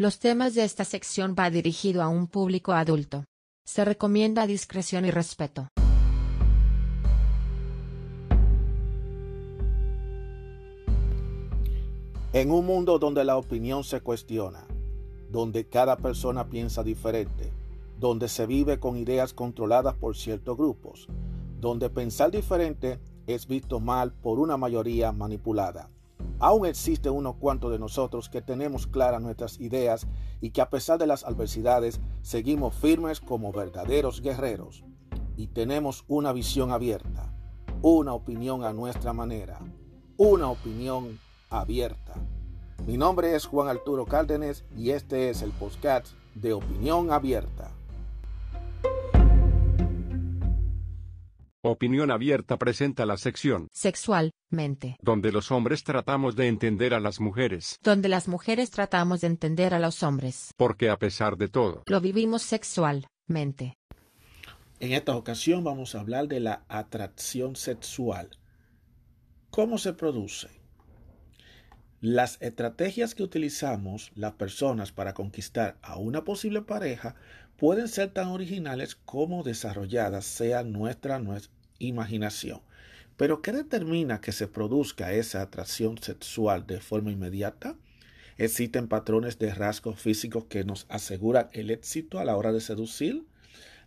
Los temas de esta sección va dirigido a un público adulto. Se recomienda discreción y respeto. En un mundo donde la opinión se cuestiona, donde cada persona piensa diferente, donde se vive con ideas controladas por ciertos grupos, donde pensar diferente es visto mal por una mayoría manipulada. Aún existe unos cuantos de nosotros que tenemos claras nuestras ideas y que a pesar de las adversidades seguimos firmes como verdaderos guerreros. Y tenemos una visión abierta, una opinión a nuestra manera, una opinión abierta. Mi nombre es Juan Arturo Cárdenas y este es el podcast de Opinión Abierta. Opinión Abierta presenta la sección Sexualmente. donde los hombres tratamos de entender a las mujeres, Donde las mujeres tratamos de entender a los hombres. porque a pesar de todo, Lo vivimos sexualmente. En esta ocasión vamos a hablar de la atracción sexual. ¿Cómo se produce? Las estrategias que utilizamos las personas para conquistar a una posible pareja pueden ser tan originales como desarrolladas sea nuestra, nuestra imaginación. Pero ¿qué determina que se produzca esa atracción sexual de forma inmediata? ¿Existen patrones de rasgos físicos que nos aseguran el éxito a la hora de seducir?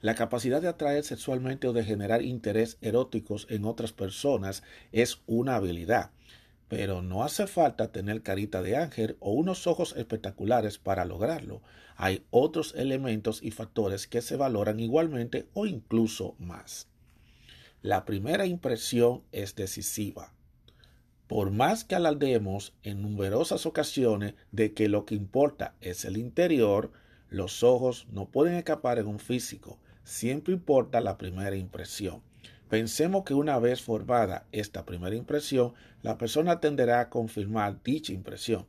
La capacidad de atraer sexualmente o de generar interés eróticos en otras personas es una habilidad, pero no hace falta tener carita de ángel o unos ojos espectaculares para lograrlo. Hay otros elementos y factores que se valoran igualmente o incluso más. La primera impresión es decisiva. Por más que alardeemos en numerosas ocasiones de que lo que importa es el interior, los ojos no pueden escapar en un físico. Siempre importa la primera impresión. Pensemos que una vez formada esta primera impresión, la persona tenderá a confirmar dicha impresión,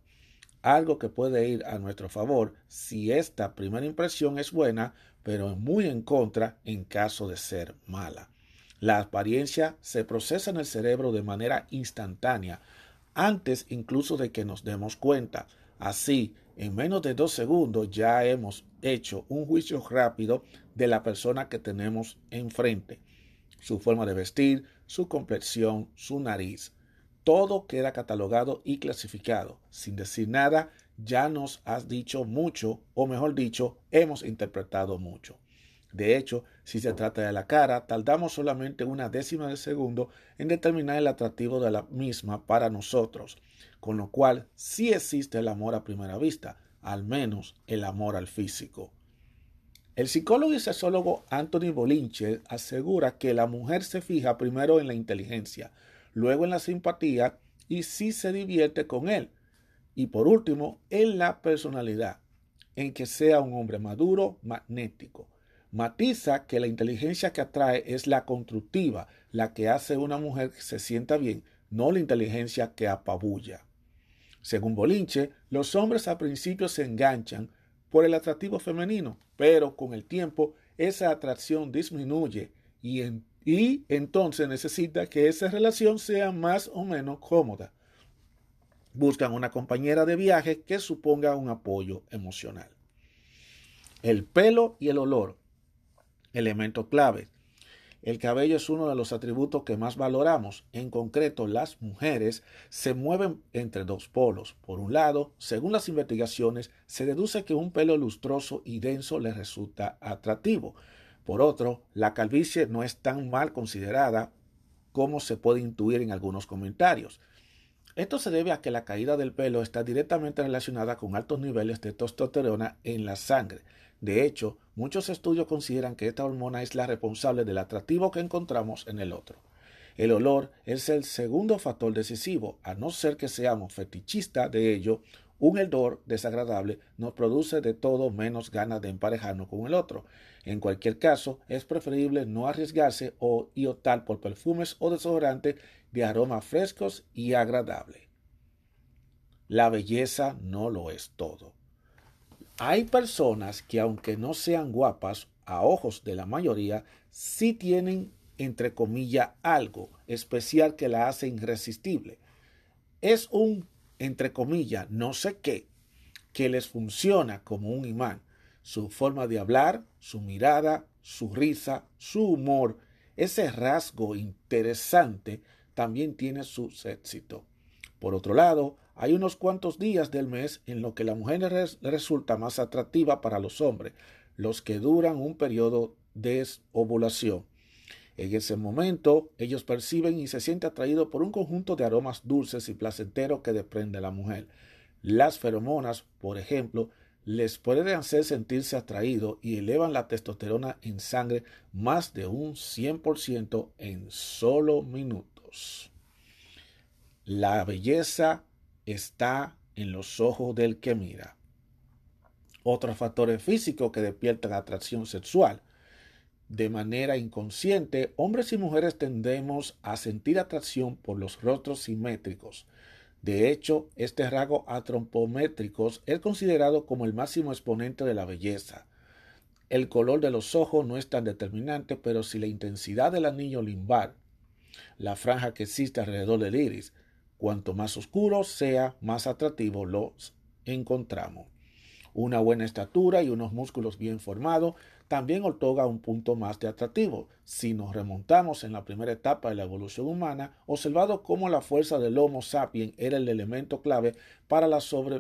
algo que puede ir a nuestro favor si esta primera impresión es buena, pero muy en contra en caso de ser mala. La apariencia se procesa en el cerebro de manera instantánea, antes incluso de que nos demos cuenta. Así, en menos de dos segundos ya hemos hecho un juicio rápido de la persona que tenemos enfrente. Su forma de vestir, su complexión, su nariz. Todo queda catalogado y clasificado. Sin decir nada, ya nos has dicho mucho, o mejor dicho, hemos interpretado mucho. De hecho, si se trata de la cara, tardamos solamente una décima de segundo en determinar el atractivo de la misma para nosotros, con lo cual sí existe el amor a primera vista, al menos el amor al físico. El psicólogo y sexólogo Anthony Bolinche asegura que la mujer se fija primero en la inteligencia, luego en la simpatía y si se divierte con él, y por último en la personalidad, en que sea un hombre maduro, magnético. Matiza que la inteligencia que atrae es la constructiva, la que hace una mujer que se sienta bien, no la inteligencia que apabulla. Según Bolinche, los hombres al principio se enganchan por el atractivo femenino, pero con el tiempo esa atracción disminuye y, y entonces necesita que esa relación sea más o menos cómoda. Buscan una compañera de viaje que suponga un apoyo emocional. El pelo y el olor Elemento clave. El cabello es uno de los atributos que más valoramos. En concreto, las mujeres se mueven entre dos polos. Por un lado, según las investigaciones, se deduce que un pelo lustroso y denso les resulta atractivo. Por otro, la calvicie no es tan mal considerada como se puede intuir en algunos comentarios. Esto se debe a que la caída del pelo está directamente relacionada con altos niveles de testosterona en la sangre. De hecho, muchos estudios consideran que esta hormona es la responsable del atractivo que encontramos en el otro. El olor es el segundo factor decisivo, a no ser que seamos fetichistas de ello, un hedor desagradable nos produce de todo menos ganas de emparejarnos con el otro. En cualquier caso, es preferible no arriesgarse o y optar por perfumes o desodorantes de aromas frescos y agradables. La belleza no lo es todo. Hay personas que aunque no sean guapas a ojos de la mayoría, sí tienen, entre comillas, algo especial que la hace irresistible. Es un, entre comillas, no sé qué, que les funciona como un imán. Su forma de hablar, su mirada, su risa, su humor, ese rasgo interesante también tiene su éxito. Por otro lado, hay unos cuantos días del mes en los que la mujer resulta más atractiva para los hombres, los que duran un periodo de ovulación. En ese momento, ellos perciben y se sienten atraídos por un conjunto de aromas dulces y placenteros que desprende la mujer. Las feromonas, por ejemplo, les pueden hacer sentirse atraídos y elevan la testosterona en sangre más de un 100% en solo minutos. La belleza está en los ojos del que mira. Otros factores físicos que despiertan atracción sexual de manera inconsciente, hombres y mujeres tendemos a sentir atracción por los rostros simétricos. De hecho, este rasgo atrompométricos es considerado como el máximo exponente de la belleza. El color de los ojos no es tan determinante, pero si la intensidad del anillo limbar, la franja que existe alrededor del iris, cuanto más oscuro sea, más atractivo lo encontramos. Una buena estatura y unos músculos bien formados también otorga un punto más de atractivo. Si nos remontamos en la primera etapa de la evolución humana, observado cómo la fuerza del Homo sapiens era el elemento clave para la,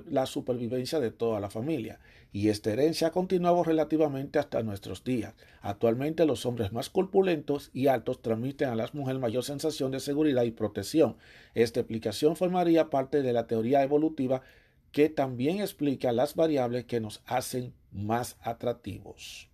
la supervivencia de toda la familia, y esta herencia ha continuado relativamente hasta nuestros días. Actualmente los hombres más corpulentos y altos transmiten a las mujeres mayor sensación de seguridad y protección. Esta explicación formaría parte de la teoría evolutiva que también explica las variables que nos hacen más atractivos.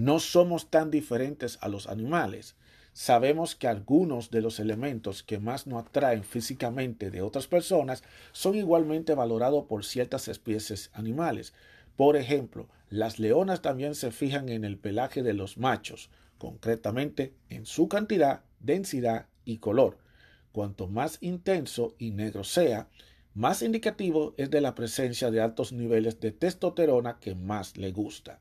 No somos tan diferentes a los animales. Sabemos que algunos de los elementos que más nos atraen físicamente de otras personas son igualmente valorados por ciertas especies animales. Por ejemplo, las leonas también se fijan en el pelaje de los machos, concretamente en su cantidad, densidad y color. Cuanto más intenso y negro sea, más indicativo es de la presencia de altos niveles de testosterona que más le gusta.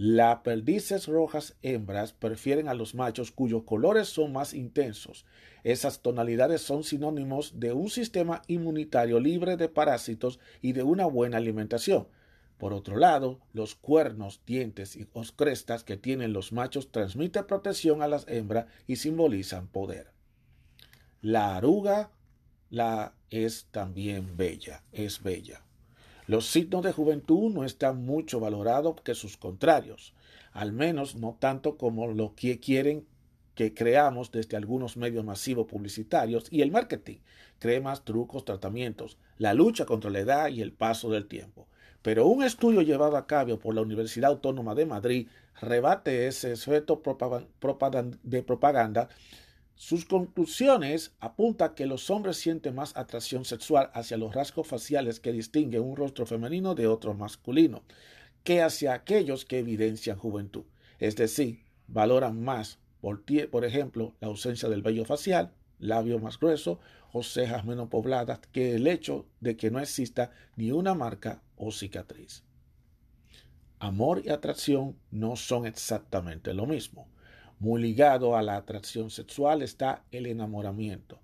Las perdices rojas hembras prefieren a los machos cuyos colores son más intensos. Esas tonalidades son sinónimos de un sistema inmunitario libre de parásitos y de una buena alimentación. Por otro lado, los cuernos, dientes y crestas que tienen los machos transmiten protección a las hembras y simbolizan poder. La aruga la es también bella, es bella. Los signos de juventud no están mucho valorados que sus contrarios, al menos no tanto como lo que quieren que creamos desde algunos medios masivos publicitarios y el marketing, cremas, trucos, tratamientos, la lucha contra la edad y el paso del tiempo. Pero un estudio llevado a cabo por la Universidad Autónoma de Madrid rebate ese efecto de propaganda sus conclusiones apuntan que los hombres sienten más atracción sexual hacia los rasgos faciales que distinguen un rostro femenino de otro masculino, que hacia aquellos que evidencian juventud. Es decir, valoran más, por, por ejemplo, la ausencia del vello facial, labio más grueso o cejas menos pobladas que el hecho de que no exista ni una marca o cicatriz. Amor y atracción no son exactamente lo mismo. Muy ligado a la atracción sexual está el enamoramiento,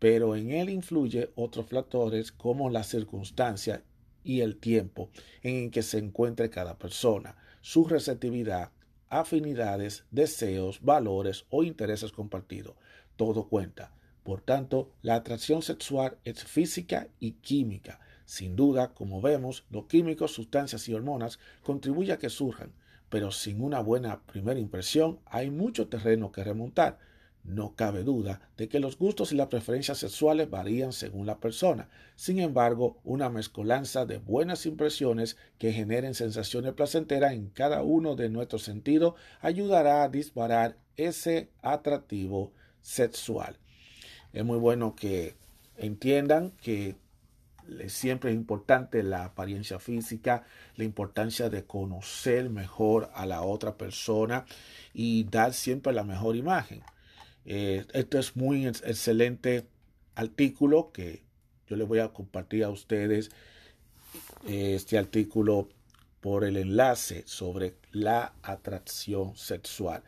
pero en él influye otros factores como la circunstancia y el tiempo en que se encuentre cada persona, su receptividad, afinidades, deseos, valores o intereses compartidos. Todo cuenta. Por tanto, la atracción sexual es física y química. Sin duda, como vemos, los químicos, sustancias y hormonas contribuyen a que surjan, pero sin una buena primera impresión hay mucho terreno que remontar. No cabe duda de que los gustos y las preferencias sexuales varían según la persona. Sin embargo, una mezcolanza de buenas impresiones que generen sensaciones placenteras en cada uno de nuestros sentidos ayudará a disparar ese atractivo sexual. Es muy bueno que entiendan que siempre es importante la apariencia física, la importancia de conocer mejor a la otra persona y dar siempre la mejor imagen. Eh, esto es muy excelente artículo que yo les voy a compartir a ustedes eh, este artículo por el enlace sobre la atracción sexual.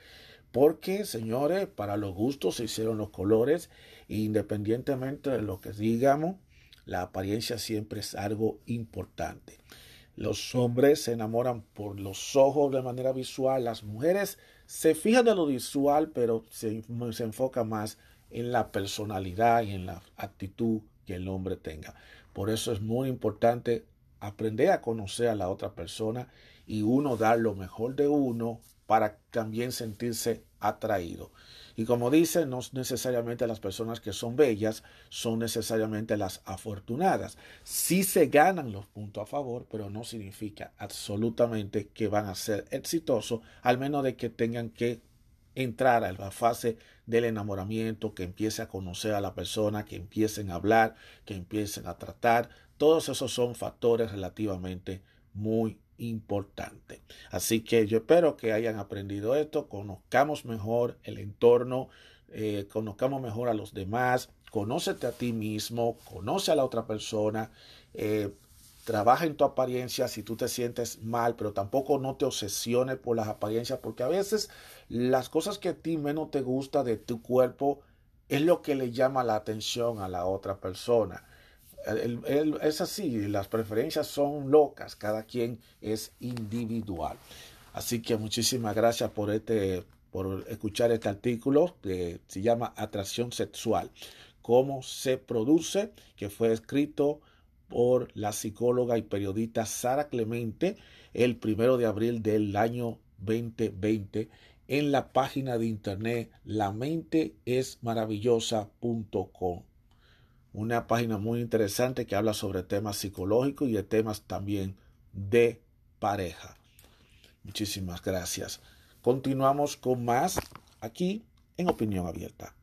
Porque, señores, para los gustos se hicieron los colores, independientemente de lo que digamos, la apariencia siempre es algo importante. Los hombres se enamoran por los ojos de manera visual, las mujeres se fijan de lo visual, pero se, se enfoca más en la personalidad y en la actitud que el hombre tenga. Por eso es muy importante aprender a conocer a la otra persona y uno dar lo mejor de uno para también sentirse atraído. Y como dice, no necesariamente las personas que son bellas son necesariamente las afortunadas. Sí se ganan los puntos a favor, pero no significa absolutamente que van a ser exitosos, al menos de que tengan que entrar a la fase del enamoramiento, que empiece a conocer a la persona, que empiecen a hablar, que empiecen a tratar. Todos esos son factores relativamente muy importante. Así que yo espero que hayan aprendido esto, conozcamos mejor el entorno, eh, conozcamos mejor a los demás, conócete a ti mismo, conoce a la otra persona, eh, trabaja en tu apariencia si tú te sientes mal, pero tampoco no te obsesiones por las apariencias, porque a veces las cosas que a ti menos te gusta de tu cuerpo es lo que le llama la atención a la otra persona es así, las preferencias son locas, cada quien es individual. Así que muchísimas gracias por este por escuchar este artículo que se llama Atracción Sexual, cómo se produce, que fue escrito por la psicóloga y periodista Sara Clemente el primero de abril del año 2020 en la página de internet lamenteesmaravillosa.com una página muy interesante que habla sobre temas psicológicos y de temas también de pareja. Muchísimas gracias. Continuamos con más aquí en Opinión Abierta.